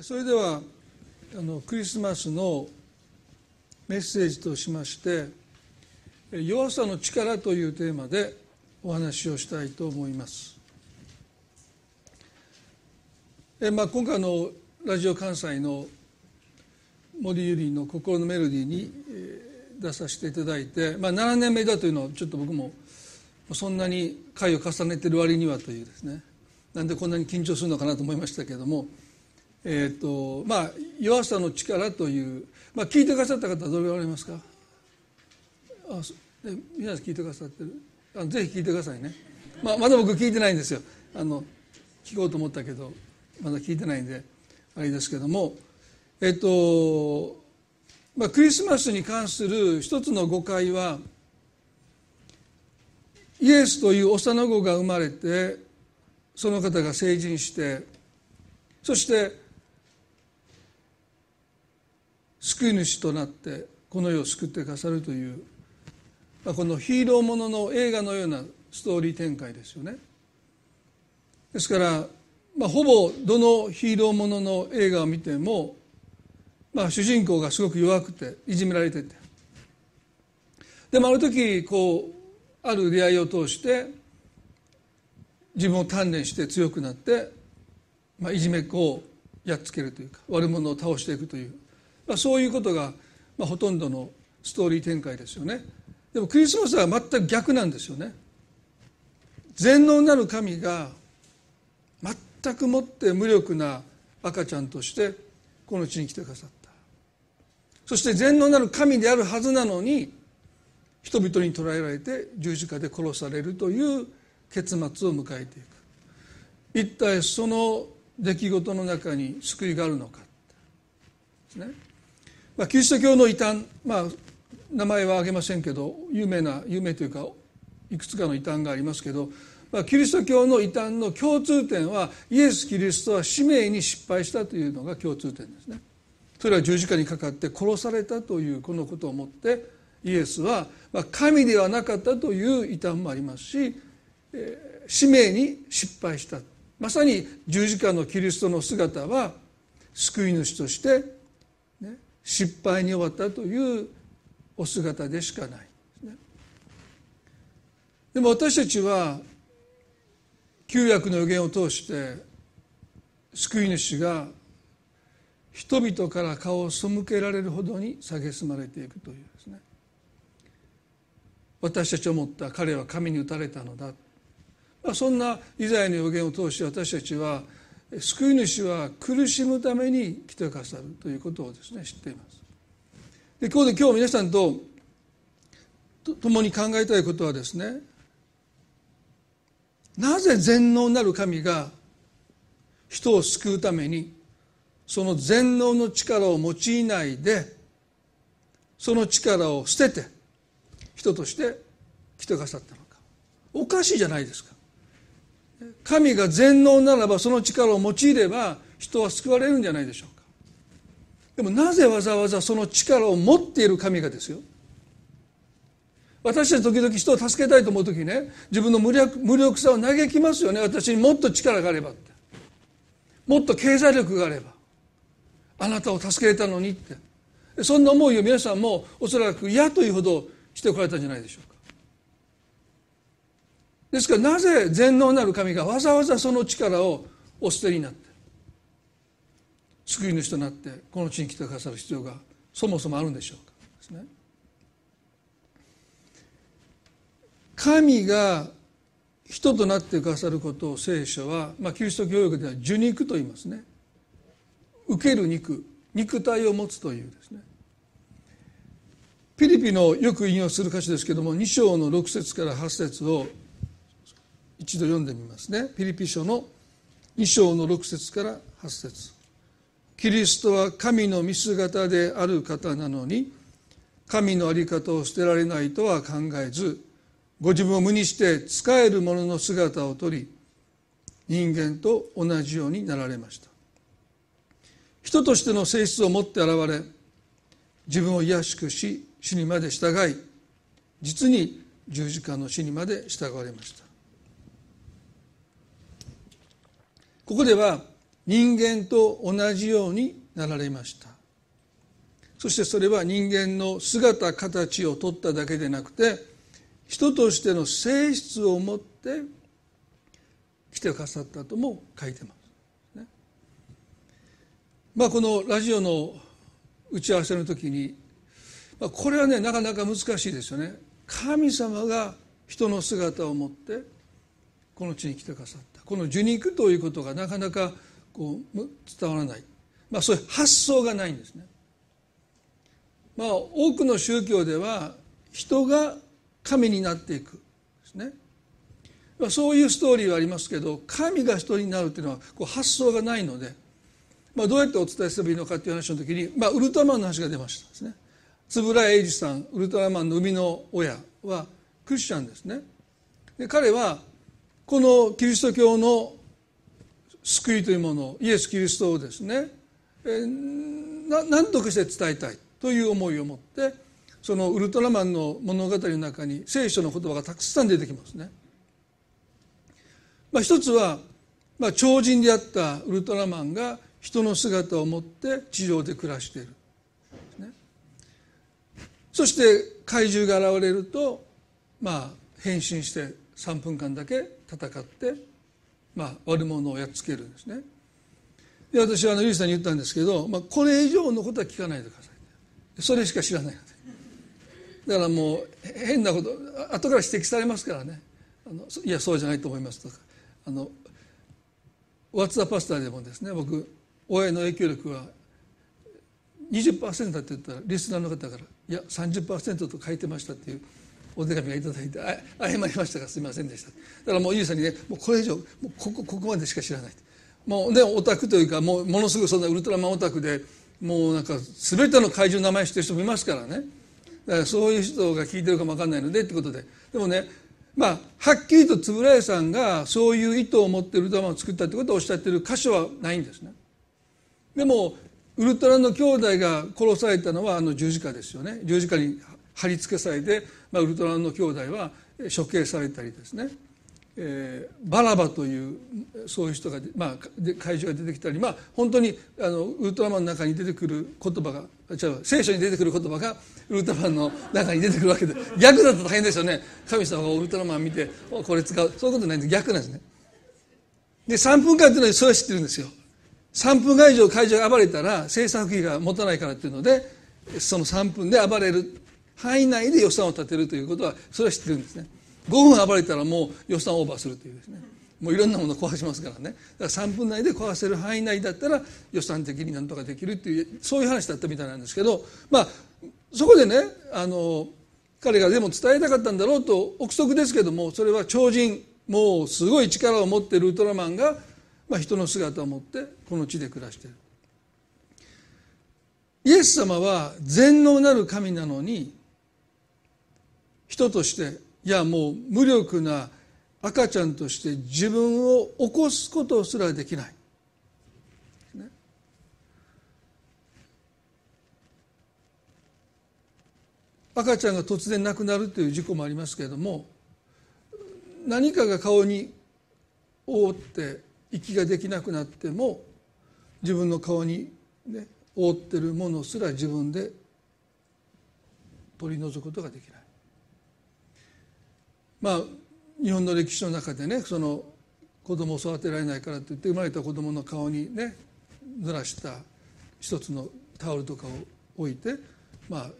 それではあのクリスマスのメッセージとしまして「弱さの力」というテーマでお話をしたいと思います。えまあ、今回のラジオ関西の森ゆりの「心のメロディー」に出させていただいて、まあ、7年目だというのをちょっと僕もそんなに回を重ねてる割にはというですねなんでこんなに緊張するのかなと思いましたけどもえーとまあ、弱さの力という、まあ、聞いてくださった方どれぐらいありますか？あ皆さん聞いてくださってる？あぜひ聞いてくださいね、まあ、まだ僕聞いてないんですよ。あの聞こうと思ったけどまだ聞いてないんであれですけども。えっ、ー、と、まあ、クリスマスに関する一つの誤解はイエスという幼子が生まれてその方が成人してそして救い主となってこの世を救ってくださるという、まあ、このヒーローものの映画のようなストーリー展開ですよね。ですから、まあ、ほぼどのヒーローものの映画を見ても、まあ、主人公がすごく弱くていじめられててでもある時こうある出会いを通して自分を鍛錬して強くなって、まあ、いじめっ子をやっつけるというか悪者を倒していくというまあ、そういうことが、まあ、ほとんどのストーリー展開ですよね。でもクリスマスは全く逆なんですよね。全能なる神が全くもって無力な赤ちゃんとしてこの地に来てくださった。そして全能なる神であるはずなのに人々に捕らえられて十字架で殺されるという結末を迎えていく。一体その出来事の中に救いがあるのか。ですね。まあ、キリスト教の異端、まあ、名前は挙げませんけど有名な有名というかいくつかの異端がありますけど、まあ、キリスト教の異端の共通点はイエス・キリストは使命に失敗したというのが共通点ですね。それは十字架にかかって殺されたというこのことをもってイエスは神ではなかったという異端もありますしえ使命に失敗したまさに十字架のキリストの姿は救い主として失敗に終わったというお姿でしかない。で、ね、でも私たちは旧約の予言を通して救い主が人々から顔を背けられるほどに蔑まれていくというですね。私たちを思った彼は神に打たれたのだ、そんなイザヤの予言を通して私たちは救い主は苦しむために来てくださるということをですね知っています。で今日で今日皆さんと共に考えたいことはですねなぜ全能なる神が人を救うためにその全能の力を用いないでその力を捨てて人として来てくださったのか。おかしいじゃないですか。神が全能ならばその力を用いれば人は救われるんじゃないでしょうか。でもなぜわざわざその力を持っている神がですよ。私たち時々人を助けたいと思う時ね自分の無力無力さを嘆きますよね。私にもっと力があればって。もっと経済力があれば。あなたを助けれたのにって。そんな思いを皆さんもおそらく嫌というほどしてこられたんじゃないでしょうか。ですからなぜ全能なる神がわざわざその力をお捨てになって救い主となってこの地に来てくださる必要がそもそもあるんでしょうか。ですね。神が人となってくださることを聖書は、まあ、キリスト教育では受肉と言いますね。受ける肉肉体を持つというですね。ピリピのよく引用する歌詞ですけども2章の6節から8節を一度読んでみますね。ピリピ書の2章の6節から8節。キリストは神の見姿である方なのに神の在り方を捨てられないとは考えずご自分を無にして仕える者の姿をとり人間と同じようになられました。人としての性質を持って現れ自分を卑しくし死にまで従い実に十字架の死にまで従われました。ここでは人間と同じようになられました。そしてそれは人間の姿形を取っただけでなくて人としての性質を持って来てくださったとも書いてます、ね、まあこのラジオの打ち合わせの時に、まあ、これはねなかなか難しいですよね。神様が人の姿を持ってこの地に来てくださった。この受肉ということがなかなかこう伝わらない、まあ、そういう発想がないんですね。まあ、多くの宗教では人が神になっていくですね。ま、そういうストーリーはありますけど神が人になるっていうのはこう発想がないので、まあ、どうやってお伝えすればいいのかっていう話の時に、まあ、ウルトラマンの話が出ましたですね。円谷英二さんウルトラマンの生みの親はクリスチャンですね。で彼はこのキリスト教の救いというものイエス・キリストをですねえ何とかして伝えたいという思いを持ってそのウルトラマンの物語の中に聖書の言葉がたくさん出てきますね。まあ、一つは、まあ、超人であったウルトラマンが人の姿を持って地上で暮らしている、ね、そして怪獣が現れると、まあ、変身して3分間だけ戦ってまあ、悪者をやっつけるんですね。で私はあのユーさんに言ったんですけど、まあ、これ以上のことは聞かないでください。それしか知らないので。だからもう変なこと後から指摘されますからね。あのいやそうじゃないと思いますとか。あの「ワッツ・ザ・パスタ」でもですね僕親の影響力は20%だって言ったらリスナーの方から「いや30%と書いてました」っていうお手紙がいただいて謝りましたがすみませんでした。だからもうゆうさんにねもうこれ以上もうここここまでしか知らない。もうねオタクというかもうものすごいそんなウルトラマンオタクでもうなんか全ての怪獣の名前知ってる人もいますからね。だからそういう人が聞いてるかも分かんないのでってことで。でもねまあはっきりと円谷さんがそういう意図を持ってウルトラマンを作ったってことをおっしゃってる箇所はないんですね。でもウルトラの兄弟が殺されたのはあの十字架ですよね。十字架に貼り付けされて、まあ、ウルトラマンの兄弟は処刑されたりですね、えー、バラバというそういう人が、まあ、怪獣が出てきたり、まあ、本当にあのウルトラマンの中に出てくる言葉が違う聖書に出てくる言葉がウルトラマンの中に出てくるわけで逆だと大変ですよね。神様がウルトラマン見てこれ使うそういうことないんで逆なんですね。で3分間っていうのはそれは知ってるんですよ。3分間以上怪獣が暴れたら制作費が持たないからっていうのでその3分で暴れる範囲内で予算を立てるということはそれは知ってるんですね。5分暴れたらもう予算オーバーするというですね。もういろんなもの壊しますからね。だから3分内で壊せる範囲内だったら予算的になんとかできるっていうそういう話だったみたいなんですけどまあそこでねあの彼がでも伝えたかったんだろうと憶測ですけどもそれは超人もうすごい力を持っているウルトラマンが、まあ、人の姿を持ってこの地で暮らしている。イエス様は全能なる神なのに人としていやもう無力な赤ちゃんとして自分を起こすことすらできない。ね、赤ちゃんが突然亡くなるという事故もありますけれども何かが顔に覆って息ができなくなっても自分の顔に、ね、覆ってるものすら自分で取り除くことができない。まあ日本の歴史の中でねその子供を育てられないからといって生まれた子供の顔にね濡らした一つのタオルとかを置いてまあ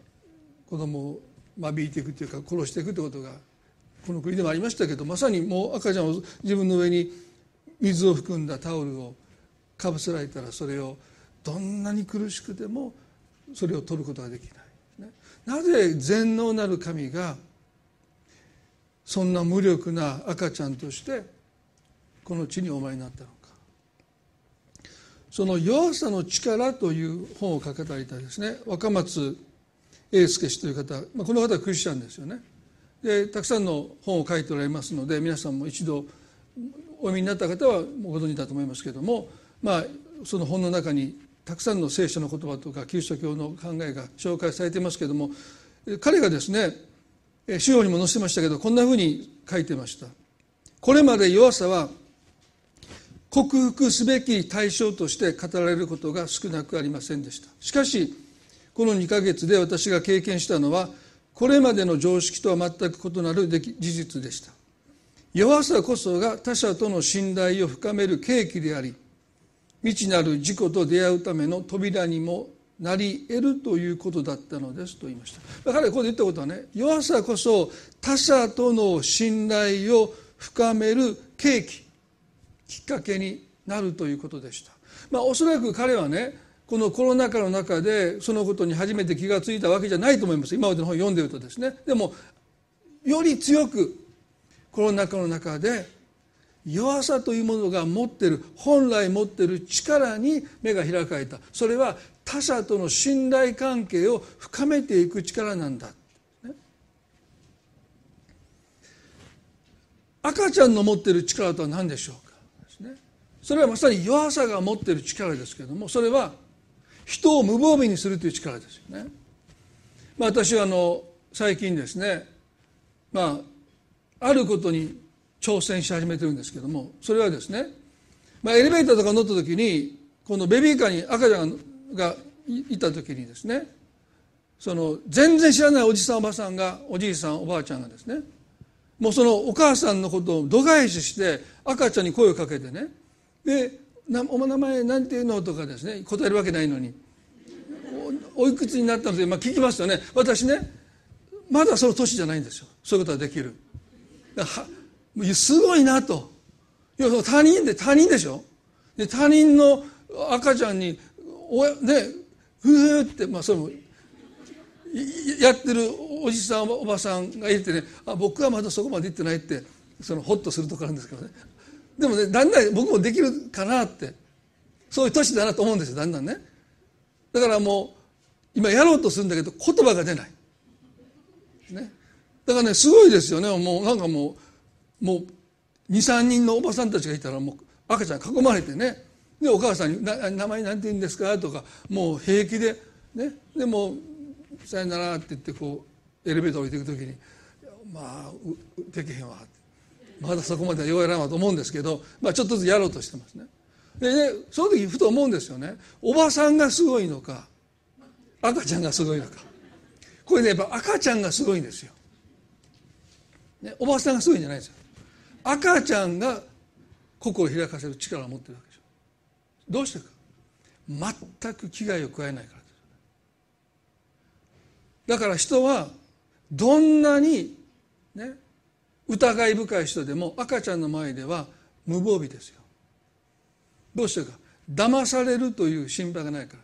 子供を間引いていくというか殺していくということがこの国でもありましたけどまさにもう赤ちゃんを自分の上に水を含んだタオルをかぶせられたらそれをどんなに苦しくてもそれを取ることができない。なぜ全能なる神がそんな無力な赤ちゃんとしてこの地にお前になったのか。その弱さの力という本を書かれたですね。若松英介氏という方、まあ、この方はクリスチャンですよね。でたくさんの本を書いておられますので皆さんも一度お読みになった方はご存知だと思いますけれどもまあその本の中にたくさんの聖書の言葉とかキリスト教の考えが紹介されていますけれども彼がですね資料にも載せましたけどこんなふうに書いてました。これまで弱さは克服すべき対象として語られることが少なくありませんでした。しかしこの2ヶ月で私が経験したのはこれまでの常識とは全く異なる事実でした。弱さこそが他者との信頼を深める契機であり未知なる事故と出会うための扉にもなり得るということだったのですと言いました。彼がここで言ったことはね弱さこそ他者との信頼を深める契機きっかけになるということでした。まあおそらく彼はねこのコロナ禍の中でそのことに初めて気が付いたわけじゃないと思います。今までの本を読んでるとですね。でもより強くコロナ禍の中で弱さというものが持ってる本来持ってる力に目が開かれた。それは他者との信頼関係を深めていく力なんだ、ね、赤ちゃんの持っている力とは何でしょうか。それはまさに弱さが持っている力ですけれどもそれは人を無防備にするという力ですよね。まあ、私はあの最近ですねまああることに挑戦し始めてるんですけどもそれはですね、まあ、エレベーターとか乗った時にこのベビーカーに赤ちゃんががいた時にですねその全然知らないおじさんおばさんがおじいさんおばあちゃんがですねもうそのお母さんのことを度外視して赤ちゃんに声をかけてねでお名前なんていうのとかですね答えるわけないのにおいくつになったので、まあ、聞きますよね。私ねまだその年じゃないんですよ。そういうことができる。すごいなと。いや他人で他人でしょ。で他人の赤ちゃんにおねふーって、まあ、それもやってるおじさんおばさんがいてねあ僕はまだそこまで行ってないってそのホッとするところなんですけどね。でもねだんだん僕もできるかなってそういう年だなと思うんですよだんだんね。だからもう今やろうとするんだけど言葉が出ない、ね、だからねすごいですよね。もうなんかもうもう23人のおばさんたちがいたらもう赤ちゃん囲まれてね。でお母さんに「名前なんて言うんですか?」とかもう平気でね？でも「さよなら」って言ってこうエレベーター降りていく時に「まあできへんわ」まだそこまではようやらんわと思うんですけど、まあ、ちょっとずつやろうとしてますね。でねその時ふと思うんですよね。おばさんがすごいのか赤ちゃんがすごいのか。これねやっぱ赤ちゃんがすごいんですよ、ね、おばさんがすごいんじゃないんですよ。赤ちゃんが心を開かせる力を持ってるわけ。どうしてか。全く危害を加えないからです。だから人はどんなにね疑い深い人でも赤ちゃんの前では無防備ですよ。どうしてか。騙されるという心配がないから。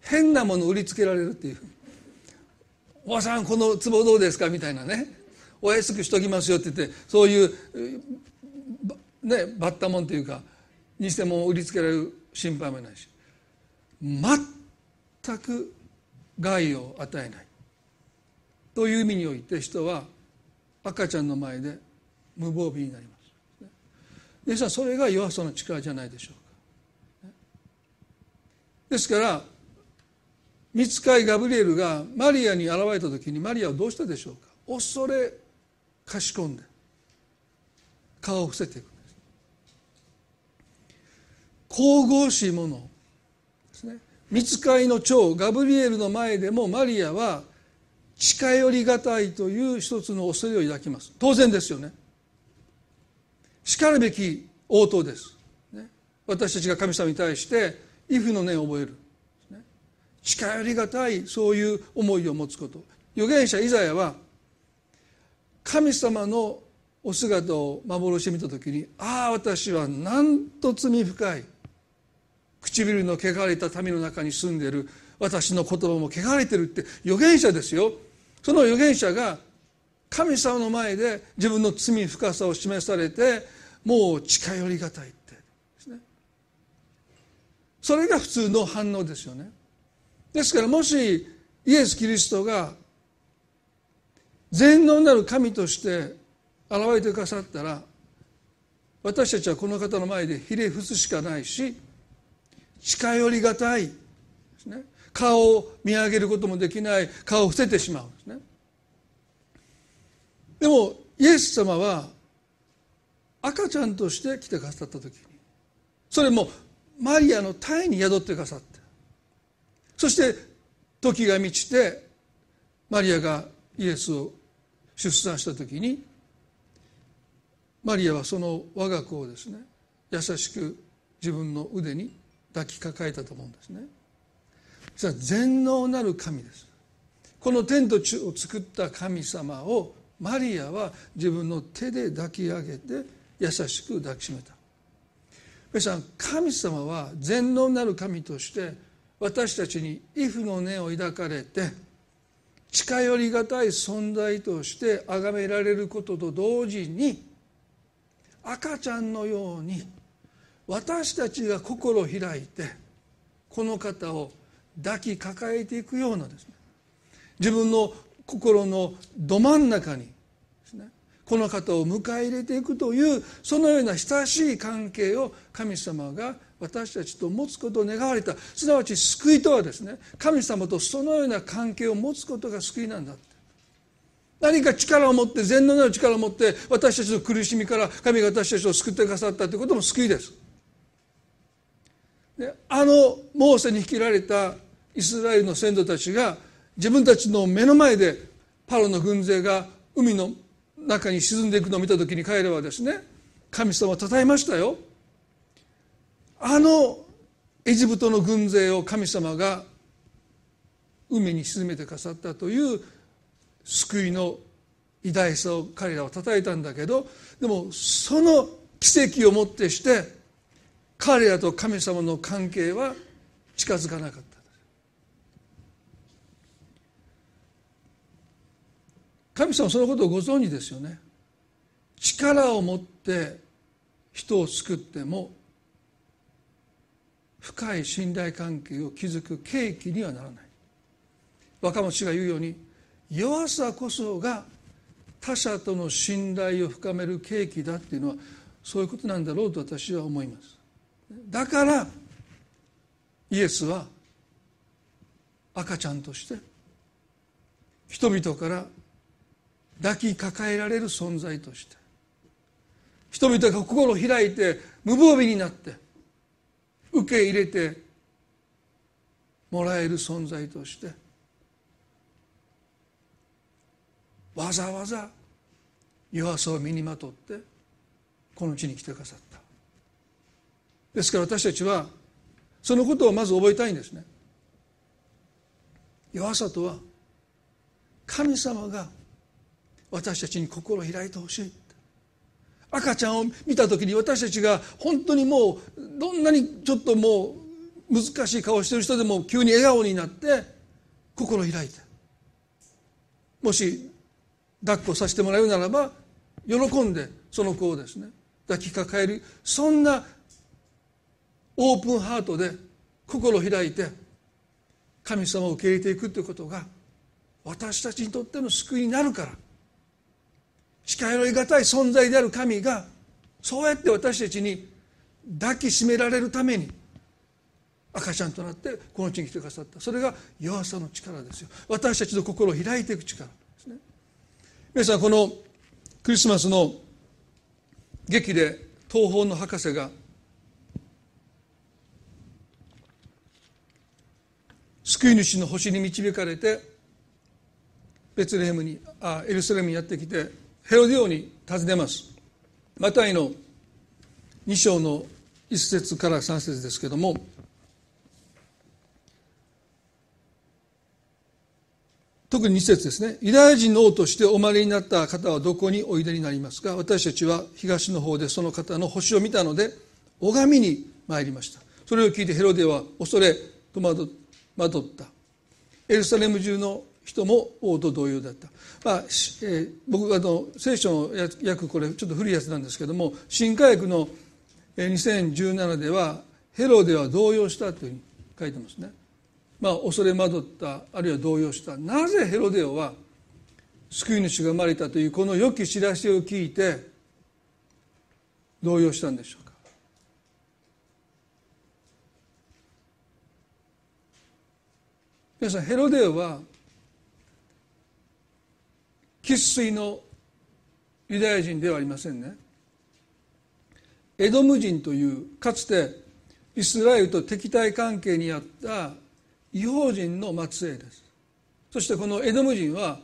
変なもの売りつけられるっていう「おばさんこの壺どうですか?」みたいなね「お安くしときますよ」って言ってそういうねバッタもんというか偽物を売りつけられる心配もないし全く害を与えない。という意味において人は赤ちゃんの前で無防備になります。ですからそれが弱さの力じゃないでしょうか。ですから見つかいガブリエルがマリアに現れた時にマリアはどうしたでしょうか。恐れかしこんで顔を伏せていく。神々しいものですね見つかいの長ガブリエルの前でもマリアは近寄りがたいという一つの恐れを抱きます当然ですよねしかるべき応答です、ね、私たちが神様に対して「イフの念を覚える」ね、近寄りがたいそういう思いを持つこと預言者イザヤは神様のお姿を幻見た時に「ああ私はなんと罪深い唇の汚れた民の中に住んでいる。私の言葉も汚れてる」って預言者ですよ。その預言者が神様の前で自分の罪深さを示されてもう近寄りがたいって。ですね。それが普通の反応ですよね。ですからもしイエス・キリストが全能なる神として現れてくださったら私たちはこの方の前でひれ伏すしかないし近寄りがたい。ですね。顔を見上げることもできない。顔を伏せてしまうんですね。でもイエス様は赤ちゃんとして来てくださった時にそれもマリアの体に宿ってくださってそして時が満ちてマリアがイエスを出産した時にマリアはその我が子をですね優しく自分の腕に抱きかかえたと思うんですね。それは全能なる神です。この天と地を作った神様をマリアは自分の手で抱き上げて優しく抱きしめた。皆さん神様は全能なる神として私たちに畏怖の念を抱かれて近寄りがたい存在として崇められることと同時に赤ちゃんのように私たちが心を開いてこの方を抱きかかえていくようなですね。自分の心のど真ん中にですねこの方を迎え入れていくというそのような親しい関係を神様が私たちと持つことを願われた。すなわち救いとはですね神様とそのような関係を持つことが救いなんだ何か力を持って全能な力を持って私たちの苦しみから神が私たちを救ってくださったということも救いです。あのモーセに引きられたイスラエルの先祖たちが自分たちの目の前でパロの軍勢が海の中に沈んでいくのを見た時に彼らはですね神様をたたえましたよ。あのエジプトの軍勢を神様が海に沈めてくださったという救いの偉大さを彼らはたたえたんだけどでもその奇跡をもってして彼らと神様の関係は近づかなかった。神様そのことをご存知ですよね。力を持って人を救っても深い信頼関係を築く契機にはならない。若松が言うように弱さこそが他者との信頼を深める契機だっていうのはそういうことなんだろうと私は思います。だからイエスは赤ちゃんとして人々から抱きかかえられる存在として人々が心を開いて無防備になって受け入れてもらえる存在としてわざわざ弱さを身にまとってこの地に来てくださった。ですから私たちはそのことをまず覚えたいんですね。弱さとは神様が私たちに心を開いてほしい。赤ちゃんを見た時に私たちが本当にもうどんなにちょっともう難しい顔してる人でも急に笑顔になって心を開いて。もし抱っこさせてもらうならば喜んでその子をですね抱きかかえるそんなオープンハートで心を開いて神様を受け入れていくということが私たちにとっての救いになるから。近寄りがたい存在である神がそうやって私たちに抱きしめられるために赤ちゃんとなってこの地に来てくださった。それが弱さの力ですよ。私たちの心を開いていく力ですね。皆さんこのクリスマスの劇で東方の博士が救い主の星に導かれてベツレヘムにあエルサレムにやってきてヘロディオに尋ねます。マタイの2章の1節から3節ですけども特に2節ですね。ユダヤ人の王としてお生まれになった方はどこにおいでになりますか？私たちは東の方でその方の星を見たので拝みに参りました。それを聞いてヘロデは恐れ戸惑まとった。エルサレム中の人も王と同様だった、まあえー、僕あの聖書の訳これちょっと古いやつなんですけども新科学の2017ではヘロデは動揺したというふうに書いてますね。まあ恐れ惑ったあるいは動揺した。なぜヘロデオは救い主が生まれたというこの良き知らせを聞いて動揺したんでしょうか。皆さんヘロデは生粋のユダヤ人ではありませんね。エドム人というかつてイスラエルと敵対関係にあった違法人の末裔です。そしてこのエドム人は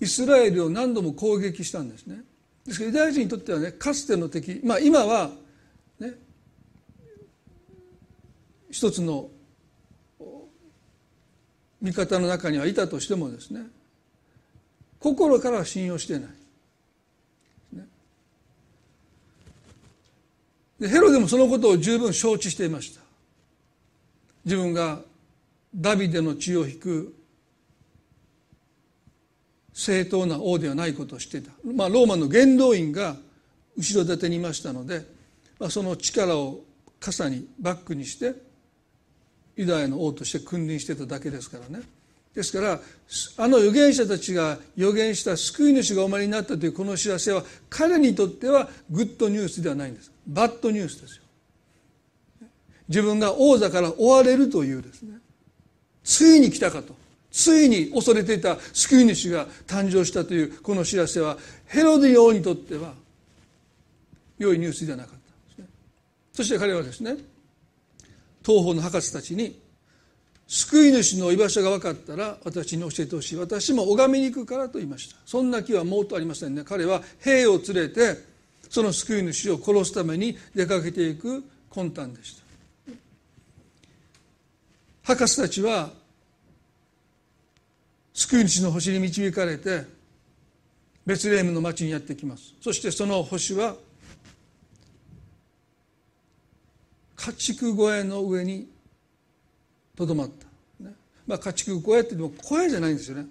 イスラエルを何度も攻撃したんですね。ですからユダヤ人にとってはねかつての敵まあ今はね一つの味方の中にはいたとしてもですね心からは信用してない。でヘロでもそのことを十分承知していました。自分がダビデの血を引く正当な王ではないことを知っていた、まあ、ローマの元老院が後ろ盾にいましたので、まあ、その力を傘にバックにしてユダヤの王として君臨してただけですからね。ですからあの預言者たちが預言した救い主がお前になったというこの知らせは彼にとってはグッドニュースではないんです。バッドニュースですよ。自分が王座から追われるというですね。ついに来たかと。ついに恐れていた救い主が誕生したというこの知らせはヘロディ王にとっては良いニュースではなかったんですね。そして彼はですね東方の博士たちに救い主の居場所が分かったら私に教えてほしい。私も拝みに行くからと言いました。そんな気はもうとありませんね。彼は兵を連れてその救い主を殺すために出かけていく魂胆でした。博士たちは救い主の星に導かれてベツレヘムの町にやってきます。そしてその星は家畜小屋の上にとどまった、ね、まあ家畜小屋って言っても小屋じゃないんですよね。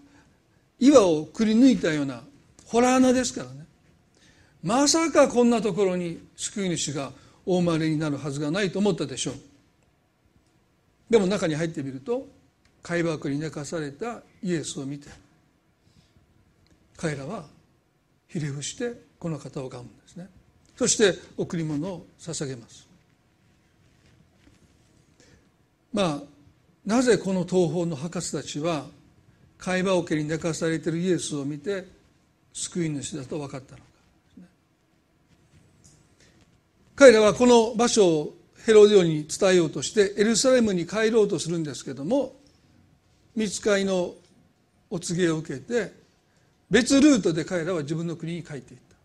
岩をくり抜いたようなホラー穴ですからね。まさかこんなところに救い主がお生まれになるはずがないと思ったでしょう。でも中に入ってみると貝箱に寝かされたイエスを見て彼らはひれ伏してこの方を拝むんですね。そして贈り物を捧げます。まあなぜこの東方の博士たちは貝羽桶に寝かされているイエスを見て救い主だと分かったのか。彼らはこの場所をヘロデオに伝えようとしてエルサレムに帰ろうとするんですけども見つかりのお告げを受けて別ルートで彼らは自分の国に帰っていった。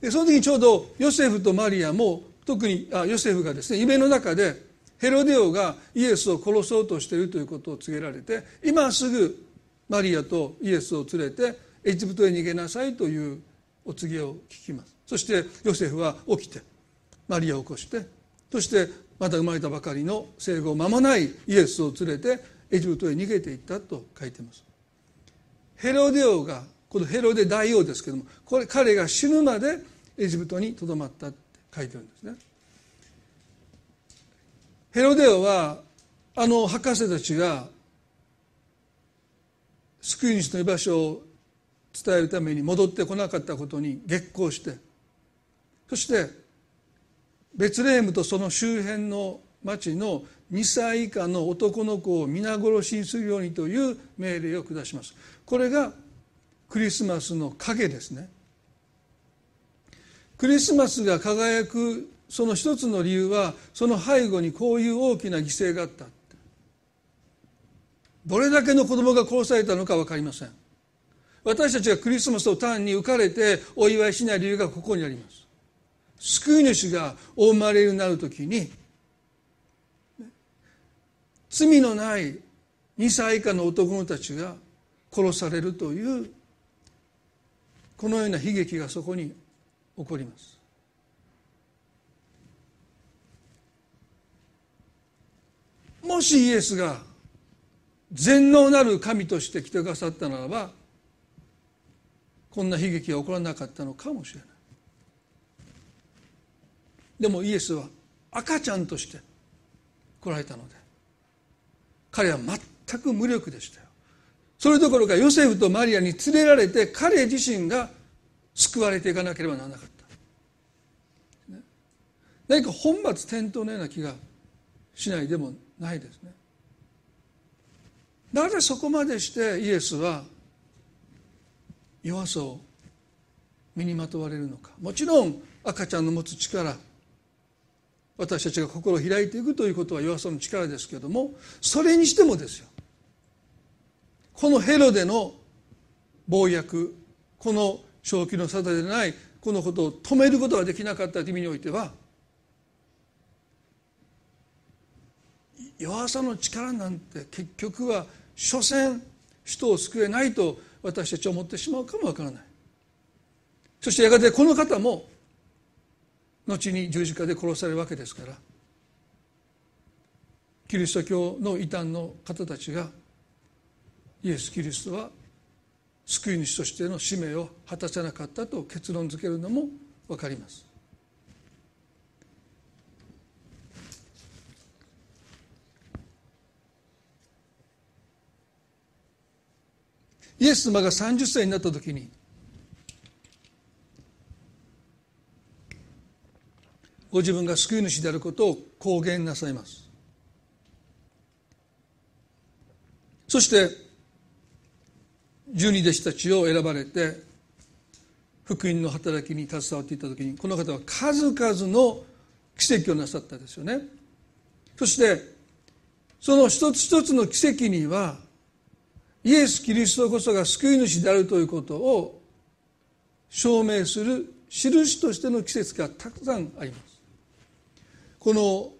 でその時にちょうどヨセフとマリアも特にあヨセフがですね夢の中でヘロデオがイエスを殺そうとしているということを告げられて今すぐマリアとイエスを連れてエジプトへ逃げなさいというお告げを聞きます。そしてヨセフは起きてマリアを起こしてそしてまだ生まれたばかりの生後間もないイエスを連れてエジプトへ逃げていったと書いています。ヘロデオがこのヘロデ大王ですけどもこれ彼が死ぬまでエジプトにとどまったって書いてるんですね。ヘロデオはあの博士たちが救い主の居場所を伝えるために戻ってこなかったことに激高してそしてベツレヘムとその周辺の町の2歳以下の男の子を皆殺しにするようにという命令を下します。これがクリスマスの影ですね。クリスマスが輝くその一つの理由はその背後にこういう大きな犠牲があった。どれだけの子供が殺されたのか分かりません。私たちがクリスマスを単に浮かれてお祝いしない理由がここにあります。救い主がお生まれになる時に罪のない2歳以下の男のたちが殺されるというこのような悲劇がそこに起こります。もしイエスが全能なる神として来てくださったならばこんな悲劇が起こらなかったのかもしれない。でもイエスは赤ちゃんとして来られたので彼は全く無力でしたよ。それどころかヨセフとマリアに連れられて彼自身が救われていかなければならなかった、ね何か本末転倒のような気がしないでもないですね。なぜそこまでしてイエスは弱さを身にまとわれるのか。もちろん赤ちゃんの持つ力私たちが心を開いていくということは弱さの力ですけどもそれにしてもですよ。このヘロデの暴虐この正気の沙汰でないこのことを止めることができなかったという意味においては弱さの力なんて結局は所詮人を救えないと私たちは思ってしまうかもわからない。そしてやがてこの方も後に十字架で殺されるわけですから。キリスト教の異端の方たちがイエス・キリストは救い主としての使命を果たせなかったと結論付けるのも分かります。イエス様が30歳になった時にご自分が救い主であることを公言なさいます。そして十二弟子たちを選ばれて福音の働きに携わっていた時にこの方は数々の奇跡をなさったですよね。そしてその一つ一つの奇跡にはイエス・キリストこそが救い主であるということを証明する印としての季節がたくさんあります。この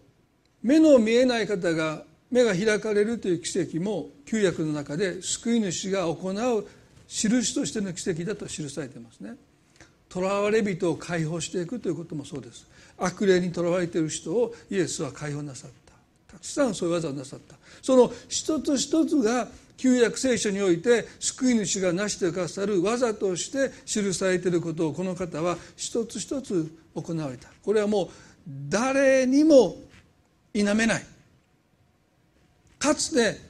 目の見えない方が目が開かれるという奇跡も旧約の中で救い主が行う印としての奇跡だと記されていますね。囚われ人を解放していくということもそうです。悪霊にとらわれている人をイエスは解放なさった。たくさんそういう技をなさった。その一つ一つが旧約聖書において救い主が成してくださる技として記されていることをこの方は一つ一つ行われた。これはもう誰にも否めない。かつて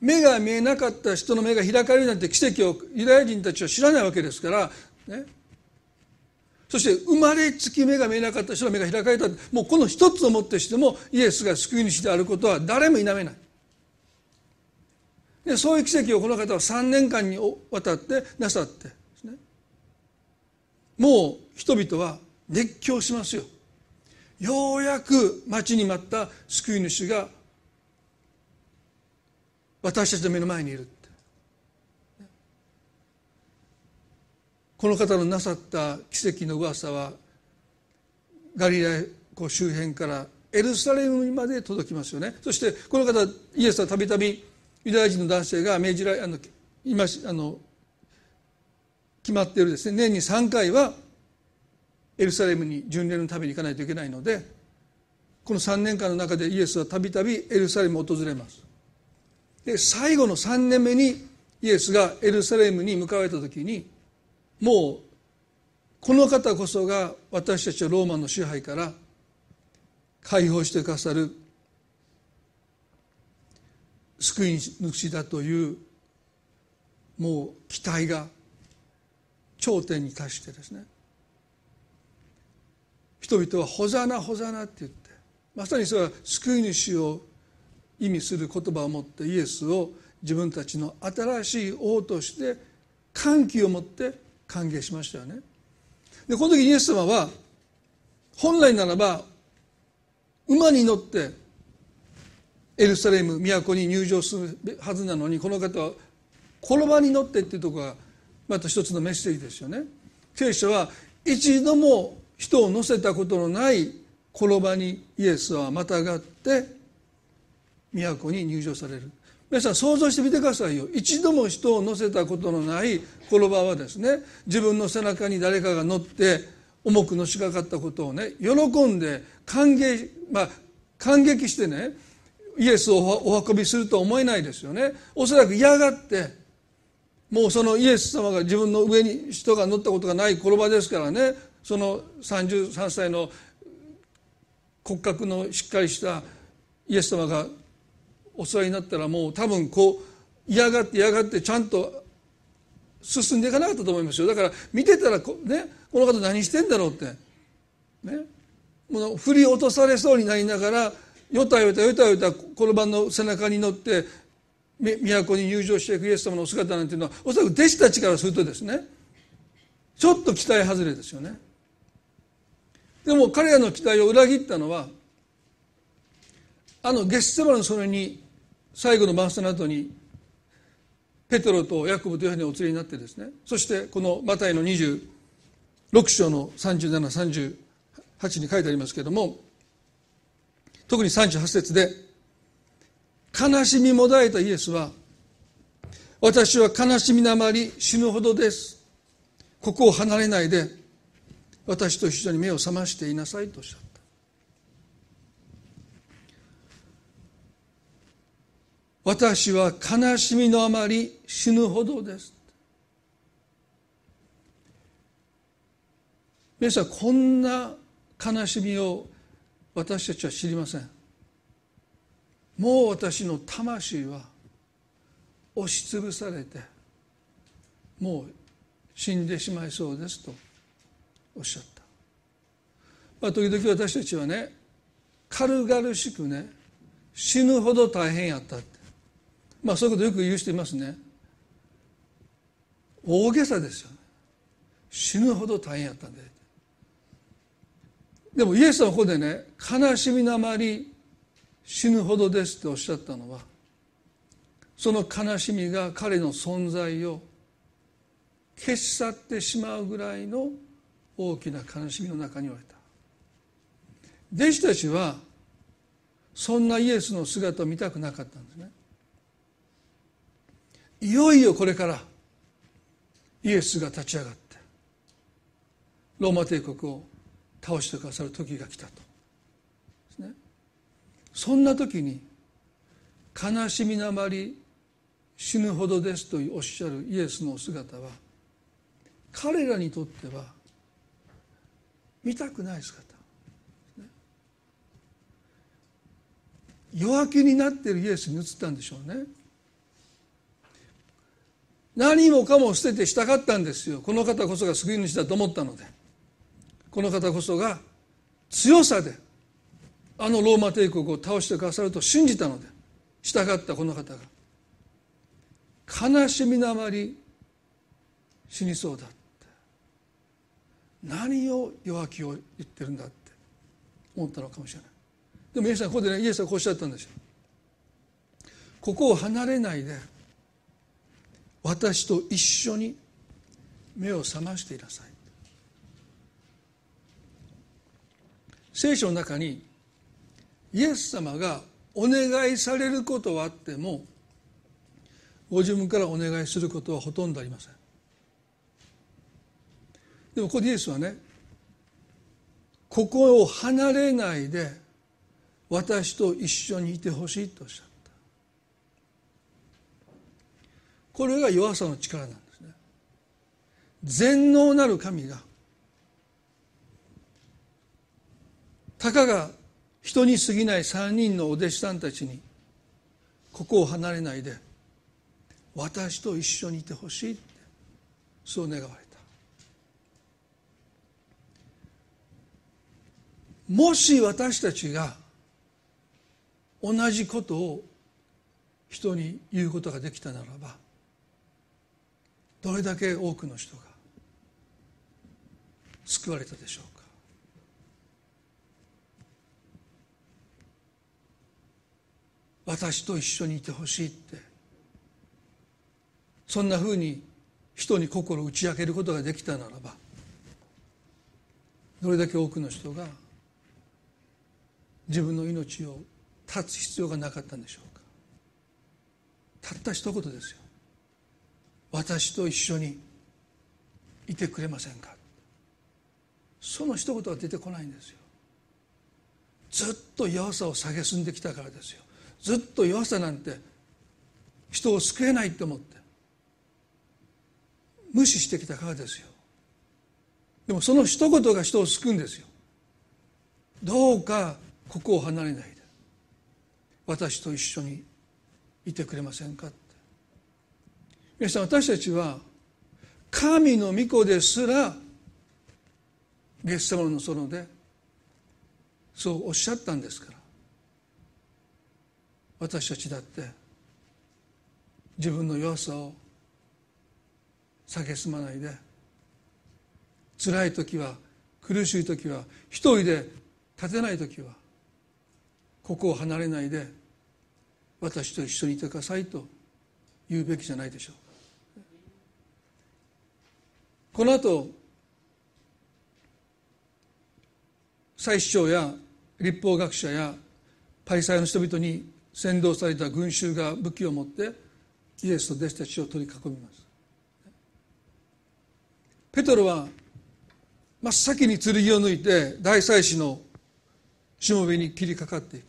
目が見えなかった人の目が開かれるなんて奇跡をユダヤ人たちは知らないわけですから、ね、そして生まれつき目が見えなかった人の目が開かれた。もうこの一つをもってしてもイエスが救い主であることは誰も否めない。でそういう奇跡をこの方は3年間にわたってなさってですね。もう人々は熱狂しますよ。ようやく待ちに待った救い主が私たちの目の前にいるこの方のなさった奇跡の噂はガリラ湖周辺からエルサレムまで届きますよね。そしてこの方イエスはたびたびユダヤ人の男性が命じられあの今あの決まっているですね年に3回はエルサレムに巡礼のために行かないといけないのでこの3年間の中でイエスはたびたびエルサレムを訪れます。で最後の3年目にイエスがエルサレムに向かわれた時にもうこの方こそが私たちをローマの支配から解放してくださる救い主だというもう期待が頂点に達してですね。人々は「ホザナホザナ」って言ってまさにそれは救い主を意味する言葉を持ってイエスを自分たちの新しい王として歓喜を持って歓迎しましたよね。でこの時イエス様は本来ならば馬に乗ってエルサレム都に入場するはずなのにこの方は転ばに乗ってっていうところがまた一つのメッセージですよね。聖書は一度も人を乗せたことのない転ばにイエスはまたがって都に入場される。皆さん想像してみてくださいよ。一度も人を乗せたことのない転ばはですね自分の背中に誰かが乗って重くのしかかったことをね喜んで歓迎まあ感激してねイエスをお運びするとは思えないですよね。おそらく嫌がってもうそのイエス様が自分の上に人が乗ったことがない転ばですからね。その33歳の骨格のしっかりしたイエス様がお世話になったらもう多分こう嫌がって嫌がってちゃんと進んでいかなかったと思いますよ。だから見てたらねこの方何してんだろうって。ね。もう振り落とされそうになりながらよたよたよたよたこの番の背中に乗って都に入場していくイエス様のお姿なんていうのはおそらく弟子たちからするとですねちょっと期待外れですよね。でも彼らの期待を裏切ったのはあのゲッセマのそれに最後の晩餐の後にペテロとヤコブというふうにお連れになってですねそしてこのマタイの26章の3738に書いてありますけれども特に38節で悲しみもだえたイエスは私は悲しみのあまり死ぬほどです。ここを離れないで私と一緒に目を覚ましていなさいとおっしゃった。私は悲しみのあまり死ぬほどです。皆さんこんな悲しみを私たちは知りません。もう私の魂は押しつぶされてもう死んでしまいそうですとおっしゃった、まあ、時々私たちはね軽々しくね死ぬほど大変やったって。まあそういうことよく言う人いますね。大げさですよね。死ぬほど大変やったんで。でもイエスはここでね悲しみのあまり死ぬほどですっておっしゃったのはその悲しみが彼の存在を消し去ってしまうぐらいの大きな悲しみの中においた。弟子たちはそんなイエスの姿を見たくなかったんですね。いよいよこれからイエスが立ち上がってローマ帝国を倒してくださる時が来たと。ね。そんな時に悲しみのあまり死ぬほどですとおっしゃるイエスの姿は彼らにとっては見たくない姿。弱気になっているイエスに映ったんでしょうね。何もかも捨ててしたかったんですよ。この方こそが救い主だと思ったので。この方こそが強さであのローマ帝国を倒してくださると信じたので従ったこの方が悲しみのあまり死にそうだって何を弱気を言ってるんだって思ったのかもしれない。でもイエスさんここでねイエスはこうおっしゃったんですよ。ここを離れないで私と一緒に目を覚ましていなさい。聖書の中にイエス様がお願いされることはあってもご自分からお願いすることはほとんどありません。でもここでイエスはねここを離れないで私と一緒にいてほしいとおっしゃった。これが弱さの力なんですね。全能なる神がたかが人に過ぎない3人のお弟子さんたちにここを離れないで私と一緒にいてほしいってそう願われた。もし私たちが同じことを人に言うことができたならばどれだけ多くの人が救われたでしょうか私と一緒にいてほしいって。そんなふうに人に心を打ち明けることができたならばどれだけ多くの人が自分の命を絶つ必要がなかったんでしょうか。たった一言ですよ。私と一緒にいてくれませんか。その一言は出てこないんですよ。ずっと弱さを蔑んできたからですよ。ずっと弱さなんて人を救えないって思って無視してきたからですよ。でもその一言が人を救うんですよ。どうかここを離れないで私と一緒にいてくれませんかって。皆さん私たちは神の御子ですらゲッセマの園でそうおっしゃったんですから。私たちだって自分の弱さを蔑まないで辛い時は苦しい時は一人で立てない時はここを離れないで私と一緒にいてくださいと言うべきじゃないでしょう。この後祭司長や立法学者やパリサイの人々に先導された群衆が武器を持ってイエスと弟子たちを取り囲みます。ペトロは真っ先に剣を抜いて大祭司のしもべに切りかかっていく。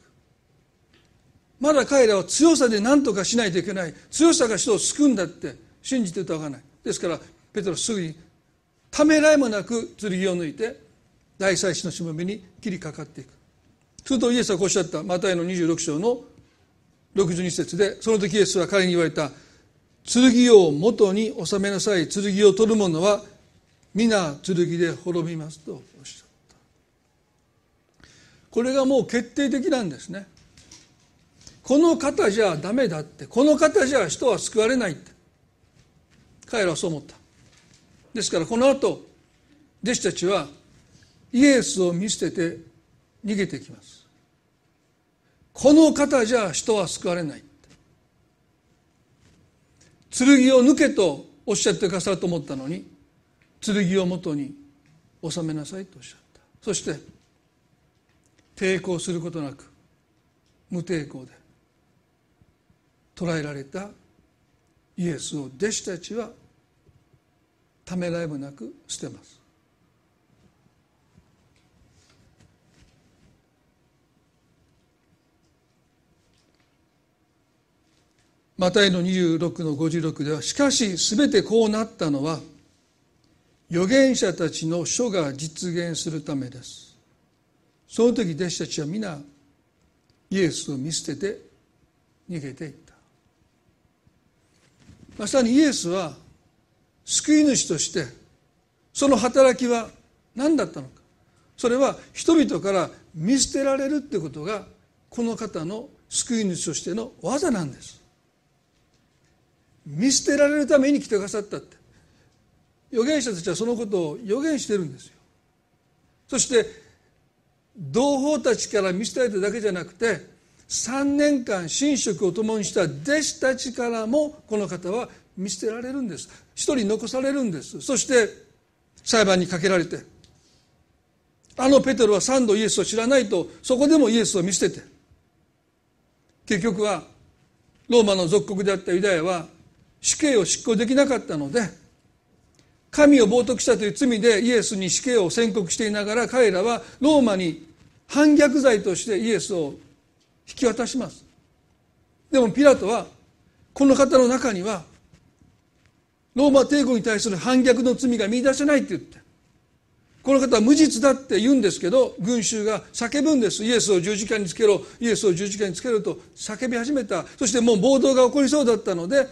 まだ彼らは強さで何とかしないといけない。強さが人を救うんだって信じて疑わない。ですからペトロすぐにためらいもなく剣を抜いて大祭司のしもべに切りかかっていく。するとイエスはこうおっしゃった。マタイの26章の62節でその時イエスは彼に言われた剣を元に収めなさい。剣を取る者は皆剣で滅びますとおっしゃった。これがもう決定的なんですね。この方じゃダメだって。この方じゃ人は救われないって。彼らはそう思った。ですからこの後弟子たちはイエスを見捨てて逃げてきます。この方じゃ人は救われない。剣を抜けとおっしゃってくださると思ったのに剣をもとに収めなさいとおっしゃった。そして抵抗することなく無抵抗で捕らえられたイエスを弟子たちはためらいもなく捨てます。マタイの26の56ではしかし全てこうなったのは預言者たちの書が実現するためです。その時弟子たちは皆イエスを見捨てて逃げていった。まさにイエスは救い主としてその働きは何だったのか。それは人々から見捨てられるってことがこの方の救い主としての技なんです。見捨てられるために来てくださったって。預言者たちはそのことを予言してるんですよ。そして同胞たちから見捨てられただけじゃなくて3年間寝食を共にした弟子たちからもこの方は見捨てられるんです。一人残されるんです。そして裁判にかけられてあのペテロは三度イエスを知らないとそこでもイエスを見捨てて結局はローマの属国であったユダヤは死刑を執行できなかったので神を冒涜したという罪でイエスに死刑を宣告していながら彼らはローマに反逆罪としてイエスを引き渡します。でもピラトはこの方の中にはローマ帝国に対する反逆の罪が見出せないって言ってこの方は無実だって言うんですけど群衆が叫ぶんです。イエスを十字架につけろ。イエスを十字架につけろと叫び始めた。そしてもう暴動が起こりそうだったので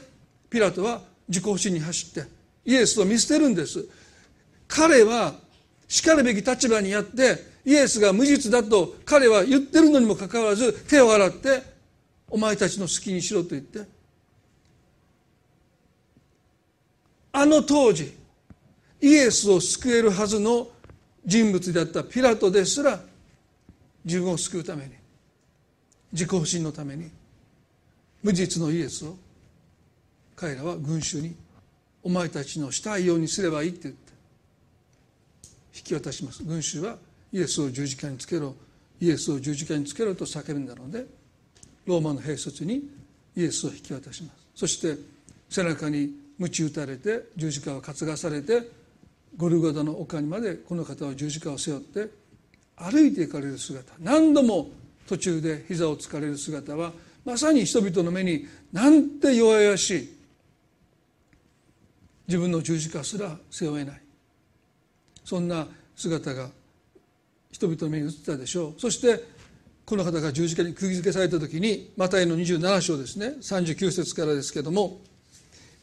ピラトは自己不信に走ってイエスを見捨てるんです。彼はしかるべき立場にあってイエスが無実だと彼は言ってるのにもかかわらず手を洗ってお前たちの好きにしろと言って。あの当時イエスを救えるはずの人物であったピラトですら自分を救うために自己不信のために無実のイエスを彼らは群衆に「お前たちのしたいようにすればいい」って言って引き渡します。群衆はイエスを十字架につけろイエスを十字架につけろと叫ぶんだのでローマの兵卒にイエスを引き渡します。そして背中に鞭打たれて十字架を担がされてゴルゴダの丘にまでこの方は十字架を背負って歩いていかれる姿。何度も途中で膝をつかれる姿はまさに人々の目になんて弱々しい自分の十字架すら背負えない。そんな姿が人々の目に映ったでしょう。そしてこの方が十字架に釘付けされた時にマタイの27章ですね。39節からですけども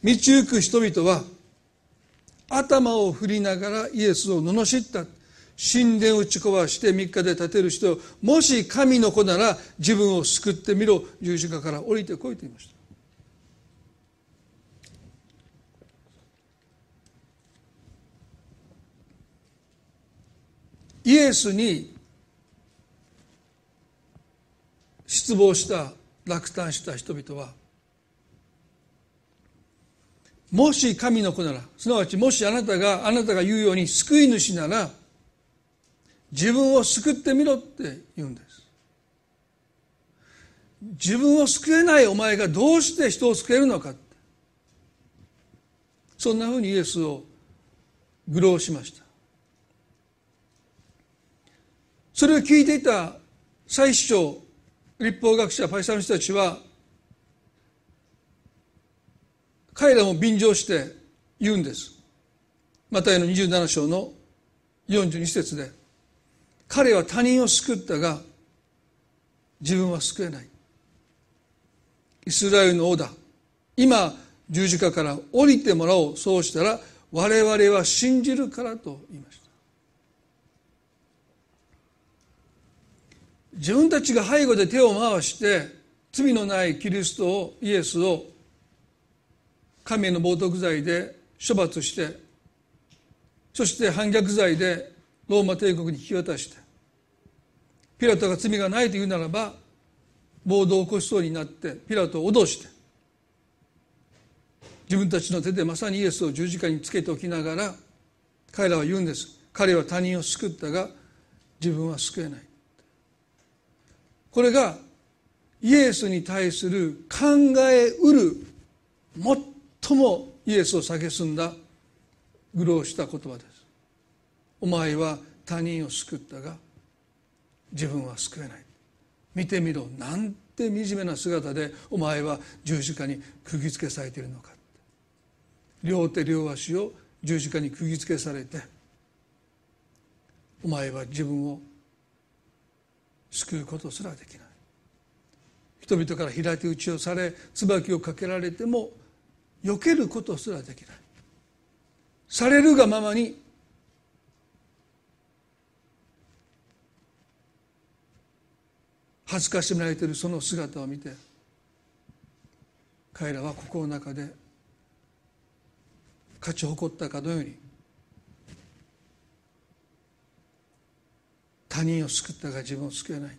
道行く人々は頭を振りながらイエスを罵った。神殿を打ち壊して3日で建てる人もし神の子なら自分を救ってみろ。十字架から降りてこいと言いました。イエスに失望した落胆した人々はもし神の子ならすなわちもしあなたがあなたが言うように救い主なら自分を救ってみろって言うんです。自分を救えないお前がどうして人を救えるのかそんなふうにイエスを愚弄しました。それを聞いていた祭司長立法学者パイサの人たちは彼らも便乗して言うんです。マタイの27章の42節で。彼は他人を救ったが自分は救えない。イスラエルの王だ。今十字架から降りてもらおう。そうしたら我々は信じるからと言いました。自分たちが背後で手を回して罪のないキリストをイエスを神への冒涜罪で処罰してそして反逆罪でローマ帝国に引き渡してピラトが罪がないというならば暴動を起こしそうになってピラトを脅して自分たちの手でまさにイエスを十字架につけておきながら彼らは言うんです。彼は他人を救ったが自分は救えない。これがイエスに対する考えうる最もイエスを蔑んだ愚弄した言葉です。お前は他人を救ったが自分は救えない。見てみろなんて惨めな姿でお前は十字架に釘付けされているのか。両手両足を十字架に釘付けされてお前は自分を救うことすらできない。人々から平手打ちをされ椿をかけられても避けることすらできない。されるがままに恥ずかしめられているその姿を見て彼らは心の中で勝ち誇ったかのように他人を救ったが自分を救えない。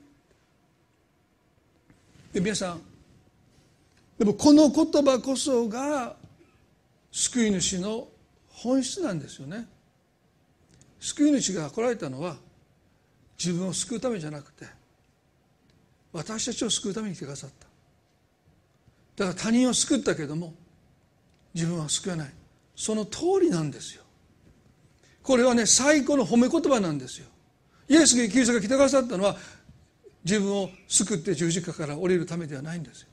で皆さんでもこの言葉こそが救い主の本質なんですよね。救い主が来られたのは自分を救うためじゃなくて私たちを救うために来てくださった。だから他人を救ったけども自分は救えない。その通りなんですよ。これはね最高の褒め言葉なんですよ。イエス・キリストが来てくださったのは自分を救って十字架から降りるためではないんですよ。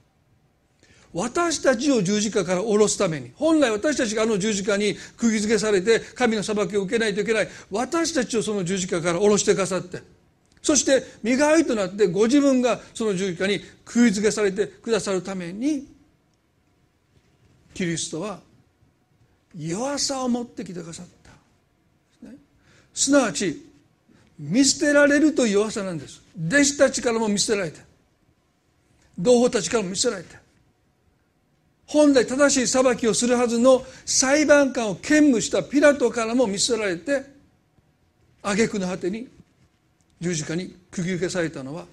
私たちを十字架から下ろすために本来私たちがあの十字架に釘付けされて神の裁きを受けないといけない。私たちをその十字架から下ろしてくださってそして身代わりとなってご自分がその十字架に釘付けされてくださるためにキリストは弱さを持ってきてくださった、すなわち見捨てられるという弱さなんです。弟子たちからも見捨てられて同胞たちからも見捨てられて本来正しい裁きをするはずの裁判官を兼務したピラトからも見捨てられて挙句の果てに十字架に釘付けされたのは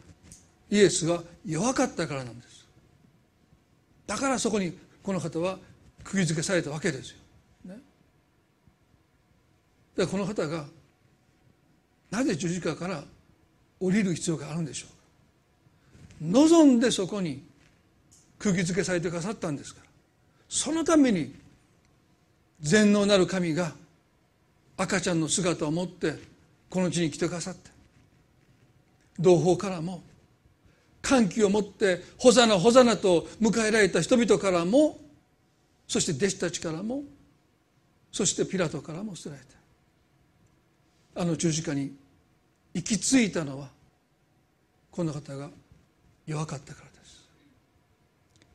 イエスが弱かったからなんです。だからそこにこの方は釘付けされたわけですよ。ね。でこの方がなぜ十字架から降りる必要があるんでしょうか？望んでそこに釘付けされてくださったんですから。そのために全能なる神が赤ちゃんの姿を持ってこの地に来てくださって。同胞からも歓喜を持って「ホザナホザナ」と迎えられた人々からもそして弟子たちからもそしてピラトからも捨てられたあの十字架に行き着いたのはこの方が弱かったからです。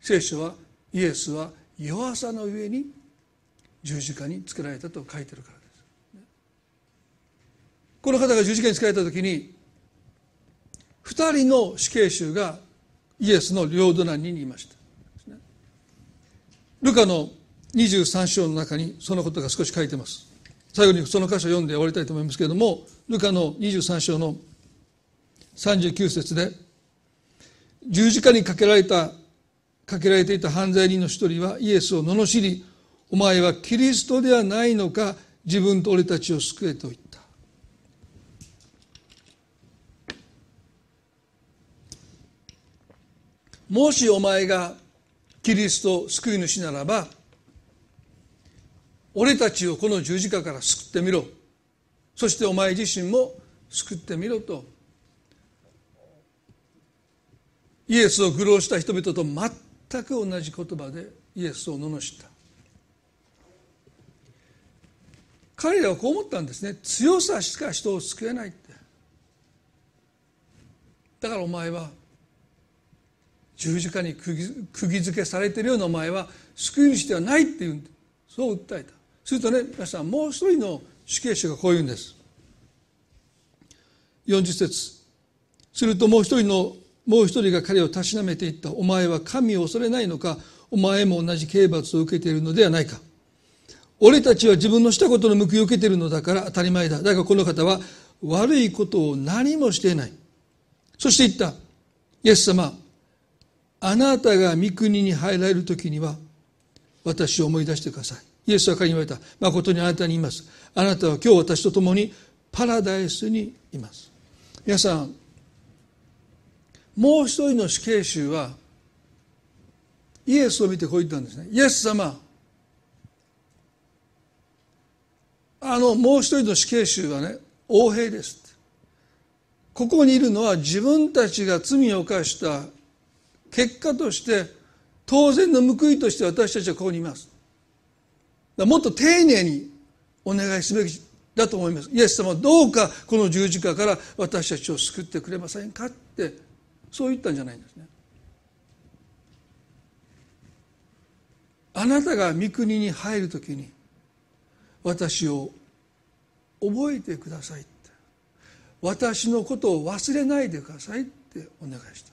聖書はイエスは弱さの上に十字架につけられたと書いてるからです。この方が十字架につけられた時に二人の死刑囚がイエスの両隣にいました。ルカの23章の中にそのことが少し書いてます。最後にその箇所を読んで終わりたいと思いますけれどもルカの23章の39節で十字架にかけられたかけられていた犯罪人の一人はイエスを罵りお前はキリストではないのか自分と俺たちを救えと言った。もしお前がキリスト救い主ならば俺たちをこの十字架から救ってみろ。そしてお前自身も救ってみろと。イエスを愚弄した人々と全く同じ言葉でイエスを罵った。彼らはこう思ったんですね。強さしか人を救えないって。だからお前は十字架に釘付けされているようなお前は救い主ではないっていうんそう訴えた。するとね皆さんもう一人の死刑囚がこう言うんです。40節。するともう一人のもう一人が彼をたしなめていった。お前は神を恐れないのか？お前も同じ刑罰を受けているのではないか。俺たちは自分のしたことの報いを受けているのだから当たり前だ。だがこの方は悪いことを何もしていない。そして言った。イエス様あなたが御国に入られる時には私を思い出してください。イエスは彼に言われた。誠にあなたに言います。あなたは今日私と共にパラダイスにいます。皆さんもう一人の死刑囚はイエスを見てこう言ったんですね。イエス様あのもう一人の死刑囚はね横兵ですここにいるのは自分たちが罪を犯した結果として当然の報いとして私たちはここにいます。もっと丁寧にお願いすべきだと思います。イエス様どうかこの十字架から私たちを救ってくれませんかってそう言ったんじゃないんですね。あなたが御国に入る時に私を覚えてくださいって私のことを忘れないでくださいってお願いした。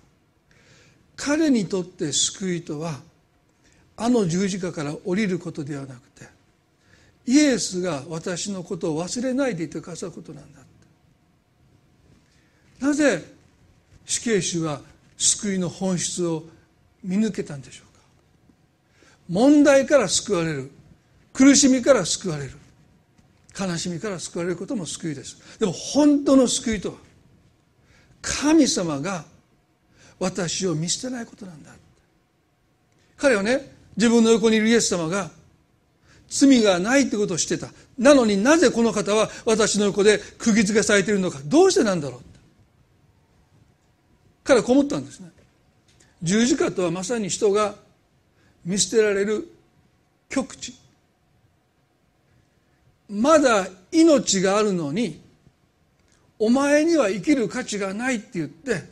彼にとって救いとはあの十字架から降りることではなくてイエスが私のことを忘れないでいてくださることなんだなぜ死刑囚は救いの本質を見抜けたんでしょうか。問題から救われる。苦しみから救われる。悲しみから救われることも救いです。でも本当の救いとは神様が私を見捨てないことなんだ彼はね自分の横にいるイエス様が罪がないってことを知ってた。なのになぜこの方は私の横で釘付けされているのか。どうしてなんだろう彼はこう思ったんですね。十字架とはまさに人が見捨てられる極地まだ命があるのにお前には生きる価値がないって言って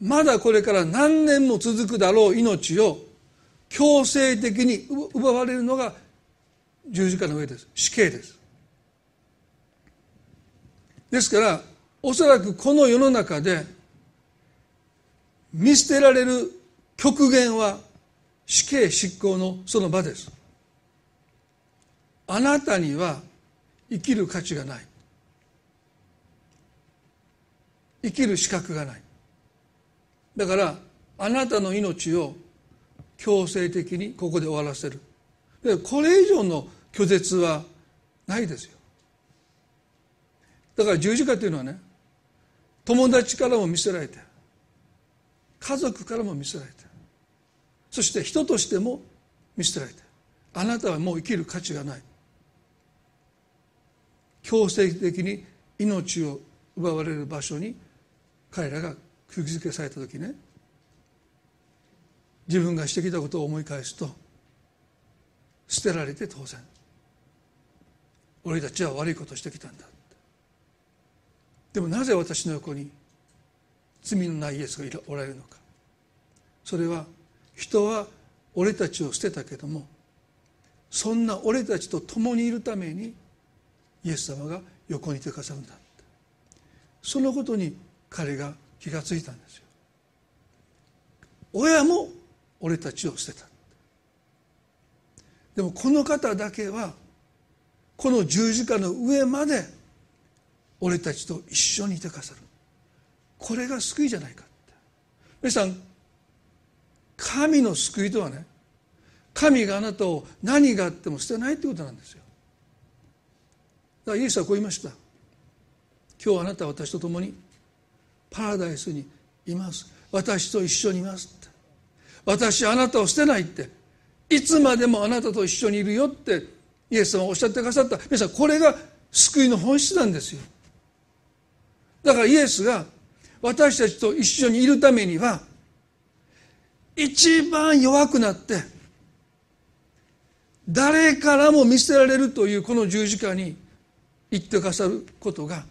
まだこれから何年も続くだろう命を強制的に奪われるのが十字架の上です。死刑です。ですからおそらくこの世の中で見捨てられる極限は死刑執行のその場です。あなたには生きる価値がない。生きる資格がない。だからあなたの命を強制的にここで終わらせる。でこれ以上の拒絶はないですよ。だから十字架というのはね友達からも見せられて家族からも見せられてそして人としても見捨てられてあなたはもう生きる価値がない。強制的に命を奪われる場所に彼らが釘付けされた時ね自分がしてきたことを思い返すと捨てられて当然。俺たちは悪いことしてきたんだ。でもなぜ私の横に罪のないイエスがおられるのか。それは人は俺たちを捨てたけどもそんな俺たちと共にいるためにイエス様が横にいてくださるんだ。そのことに彼が気がついたんですよ。親も俺たちを捨てた。でもこの方だけはこの十字架の上まで俺たちと一緒にいてくださる。これが救いじゃないかって。皆さん神の救いとはね神があなたを何があっても捨てないってことなんですよ。だからイエスはこう言いました。今日あなたは私と共にパラダイスにいます。私と一緒にいますって。私あなたを捨てないって。いつまでもあなたと一緒にいるよってイエス様おっしゃってくださった。皆さんこれが救いの本質なんですよ。だからイエスが私たちと一緒にいるためには一番弱くなって誰からも見捨てられるというこの十字架に行ってくださることが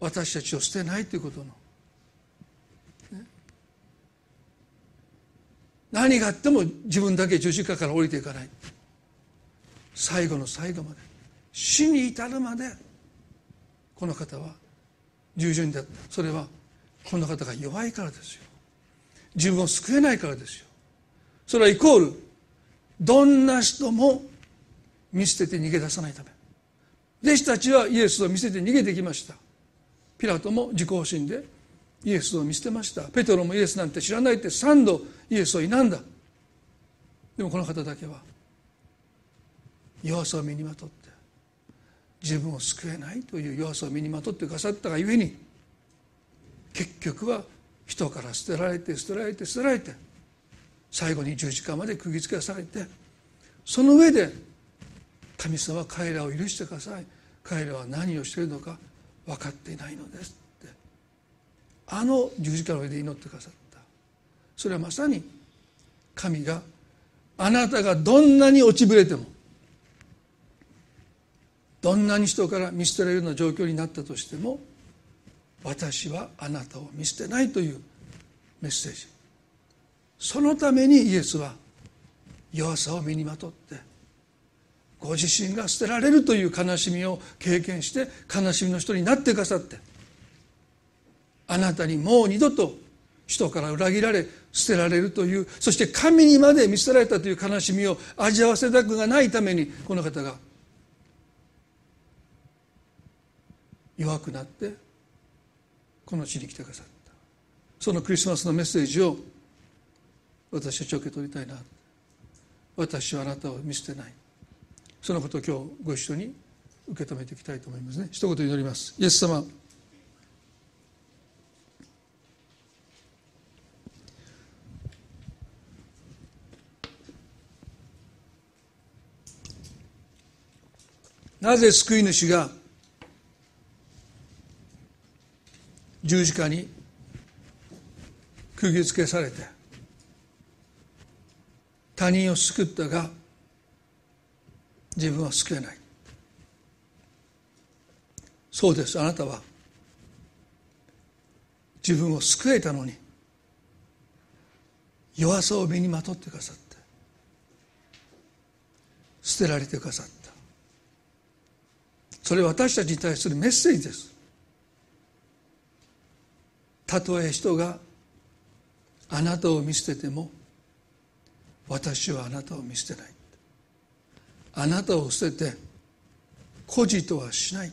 私たちを捨てないということの何があっても自分だけ十字架から降りていかない。最後の最後まで。死に至るまで。この方は従順であった。それはこの方が弱いからですよ。自分を救えないからですよ。それはイコールどんな人も見捨てて逃げ出さないため。弟子たちはイエスを見捨てて逃げてきました。ピラトも自己保身でイエスを見捨てました。ペトロもイエスなんて知らないって3度イエスを否んだ。でもこの方だけは弱さを身にまとって自分を救えないという弱さを身にまとってくださったがゆえに結局は人から捨てられて捨てられて捨てられて最後に十字架まで釘付けされてその上で神様は彼らを許してください。彼らは何をしているのか分かっていないのです。あの十字架の上で祈ってくださった。それはまさに神があなたがどんなに落ちぶれてもどんなに人から見捨てられるような状況になったとしても私はあなたを見捨てないというメッセージ。そのためにイエスは弱さを身にまとってご自身が捨てられるという悲しみを経験して悲しみの人になってくださってあなたにもう二度と人から裏切られ捨てられるというそして神にまで見捨てられたという悲しみを味わわせたくがないためにこの方が弱くなってこの地に来てくださった。そのクリスマスのメッセージを私たちは受け取りたいな。私はあなたを見捨てない。そのことを今日ご一緒に受け止めていきたいと思いますね。一言祈ります。イエス様。なぜ救い主が十字架に釘付けされて他人を救ったが自分は救えない。そうです。あなたは自分を救えたのに弱さを身にまとってくださって捨てられてくださったそれは私たちに対するメッセージです。たとえ人があなたを見捨てても私はあなたを見捨てない。あなたを捨てて孤児とはしない。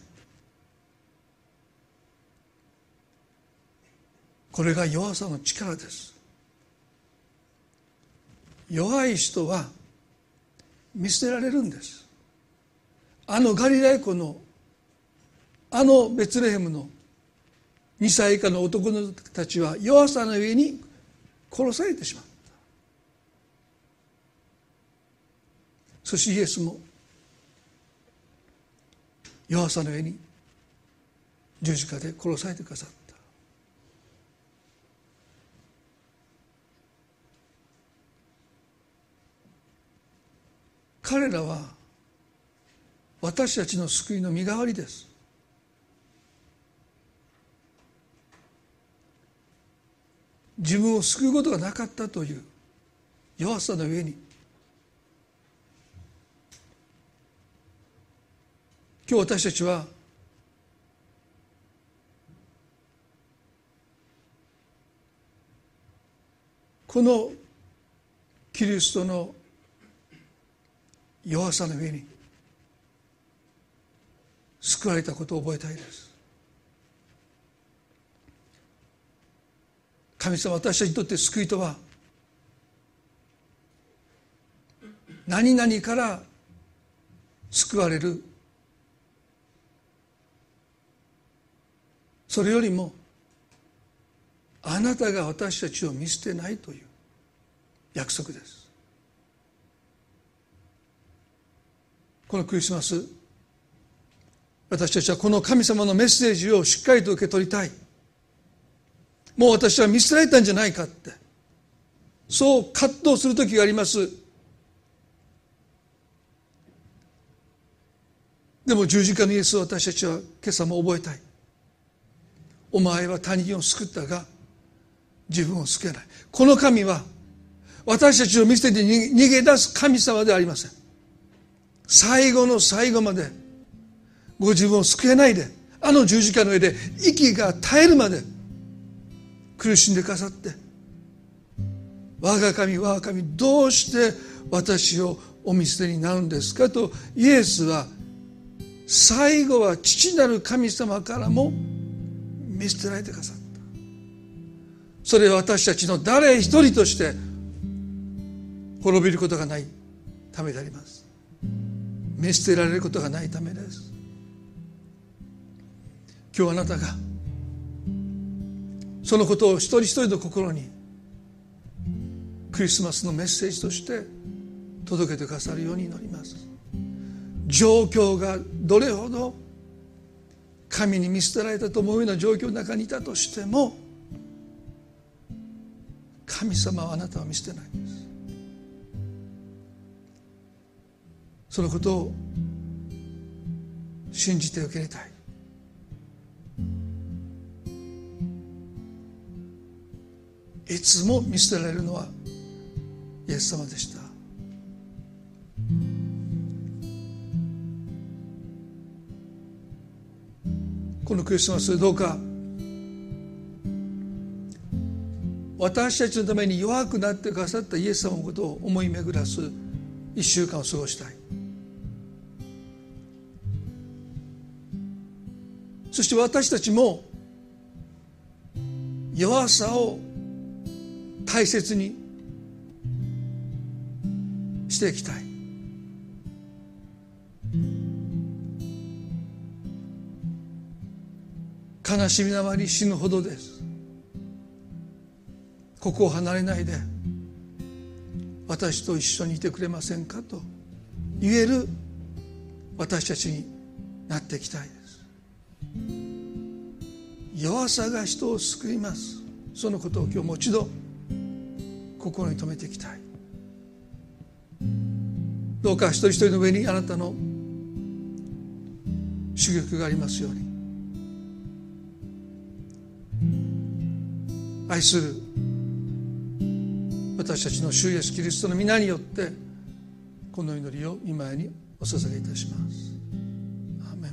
これが弱さの力です。弱い人は見捨てられるんです。あのガリラヤ湖のあのベツレヘムの2歳以下の男の子たちは弱さの上に殺されてしまった。そしてイエスも弱さの上に十字架で殺されてくださった。彼らは私たちの救いの身代わりです。自分を救うことがなかったという弱さの上に今日私たちはこのキリストの弱さの上に救われたことを覚えたいです。神様私たちにとって救いとは何々から救われるそれよりもあなたが私たちを見捨てないという約束ですこのクリスマス私たちはこの神様のメッセージをしっかりと受け取りたい。もう私は見捨てられたんじゃないかって。そう葛藤する時があります。でも十字架のイエスを私たちは今朝も覚えたい。お前は他人を救ったが自分を救えない。この神は私たちを見捨てて逃げ出す神様ではありません。最後の最後までご自分を救えないであの十字架の上で息が絶えるまで苦しんでかさって我が神我が神どうして私をお見捨てになるんですか？とイエスは最後は父なる神様からも見捨てられてくださった。それは私たちの誰一人として滅びることがないためであります。見捨てられることがないためです。今日あなたがそのことを一人一人の心にクリスマスのメッセージとして届けてくださるように祈ります。状況がどれほど神に見捨てられたと思うような状況の中にいたとしても神様はあなたを見捨てないんです。そのことを信じて受け入れたい。いつも見捨てられるのはイエス様でした。このクリスマスどうか？私たちのために弱くなってくださったイエス様のことを思い巡らす一週間を過ごしたい。そして私たちも弱さを大切にしていきたい。悲しみなまり死ぬほどです。ここを離れないで私と一緒にいてくれませんかと言える私たちになっていきたいです。弱さが人を救います。そのことを今日もう一度心に留めていきたい。どうか一人一人の上にあなたの主玉がありますように。愛する私たちの主イエスキリストの皆によってこの祈りを今にお捧げいたします。アーメン。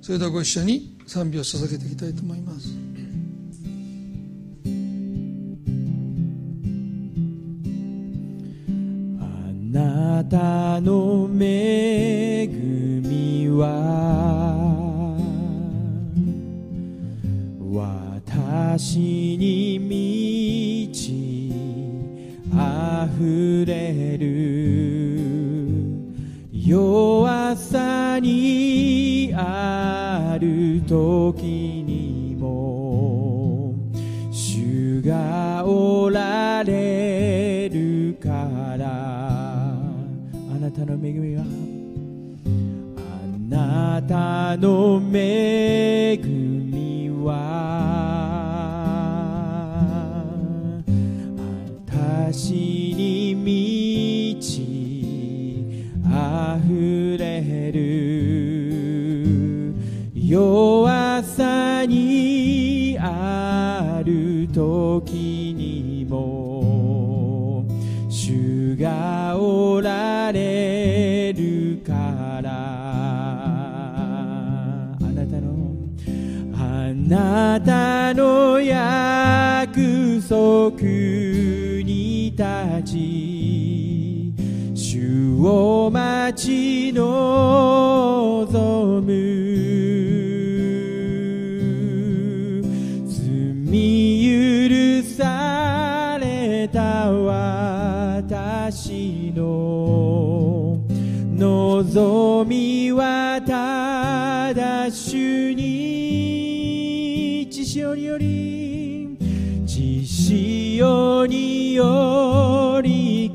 それではご一緒に賛美を捧げていきたいと思います。たの恵みは私に満ち溢れる弱さにある時恵みはあなたの恵み。な潮により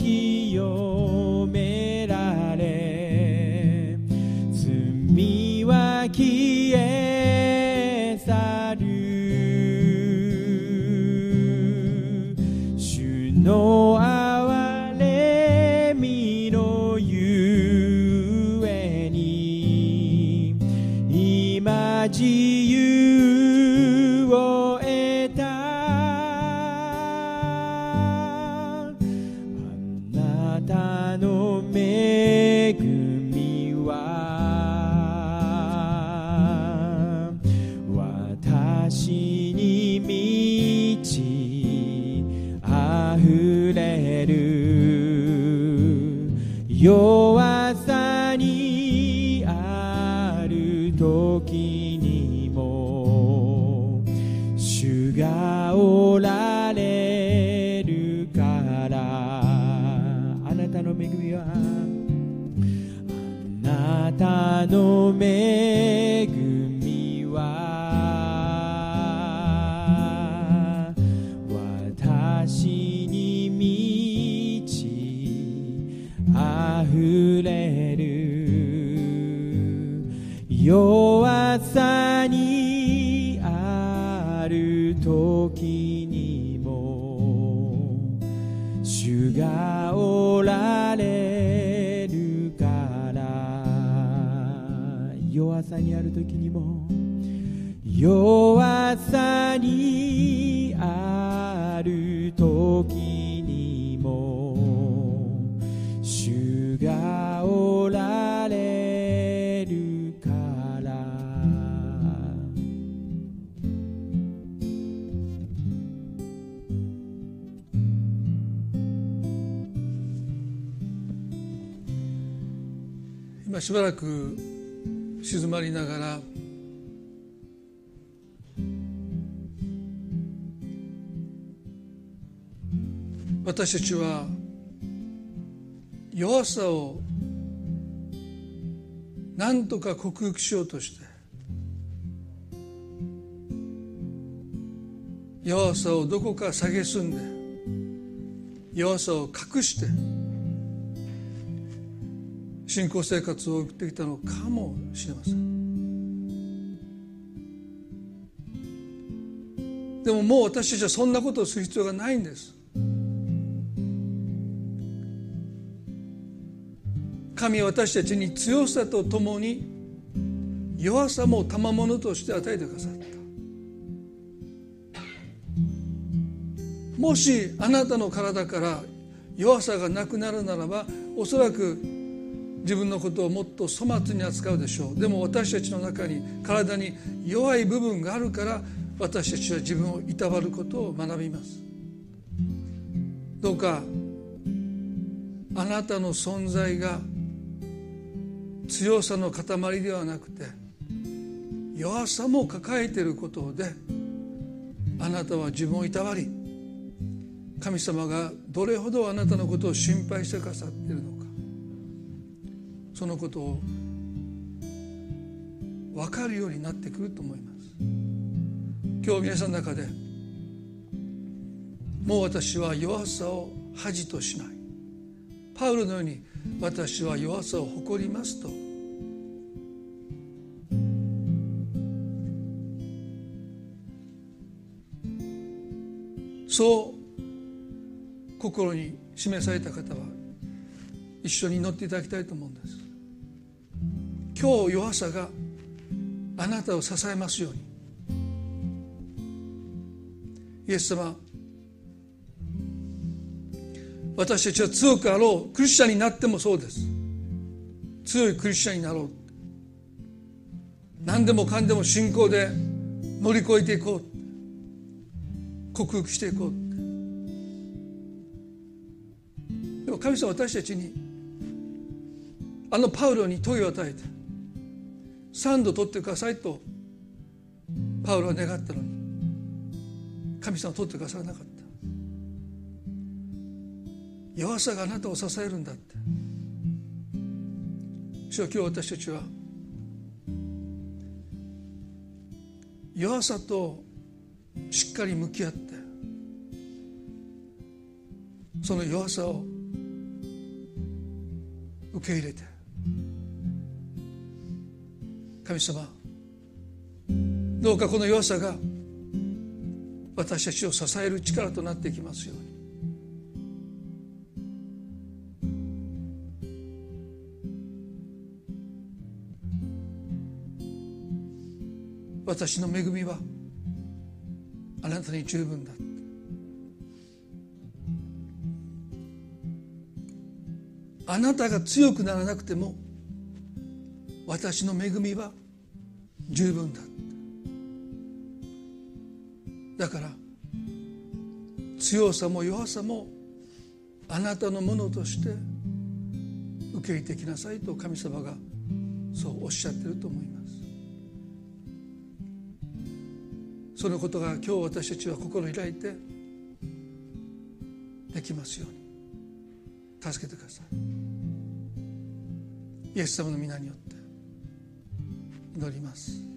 今しばらく静まりながら私たちは弱さを何とか克服しようとして弱さをどこか蔑んで弱さを隠して信仰生活を送ってきたのかもしれません。でももう私たちはそんなことをする必要がないんです。神は私たちに強さとともに弱さも賜物として与えてくださった。もしあなたの体から弱さがなくなるならばおそらく自分のことをもっと粗末に扱うでしょう。でも私たちの中に体に弱い部分があるから私たちは自分をいたわることを学びます。どうかあなたの存在が強さの塊ではなくて弱さも抱えていることであなたは自分をいたわり神様がどれほどあなたのことを心配してくださっているのかそのことを分かるようになってくると思います。今日皆さんの中でもう私は弱さを恥としない。パウロのように私は弱さを誇りますと。そう心に示された方は一緒に祈っていただきたいと思うんです。今日弱さがあなたを支えますように。イエス様私たちは強くあろうクリスチャンになってもそうです。強いクリスチャンになろう。何でもかんでも信仰で乗り越えていこう。克服していこう。でも神様私たちにあのパウロに問いを与えて3度取ってくださいとパウロは願ったのに神様は取ってくださらなかった。弱さがあなたを支えるんだって。主は今日私たちは弱さとしっかり向き合ってその弱さを受け入れて神様どうかこの弱さが私たちを支える力となっていきますように。私の恵みはあなたに十分だ。あなたが強くならなくても私の恵みは十分だ。だから強さも弱さもあなたのものとして受け入れてきなさいと神様がそうおっしゃってると思います。そのことが今日私たちは心開いてできますように。助けてください。イエス様の皆によって。祈ります。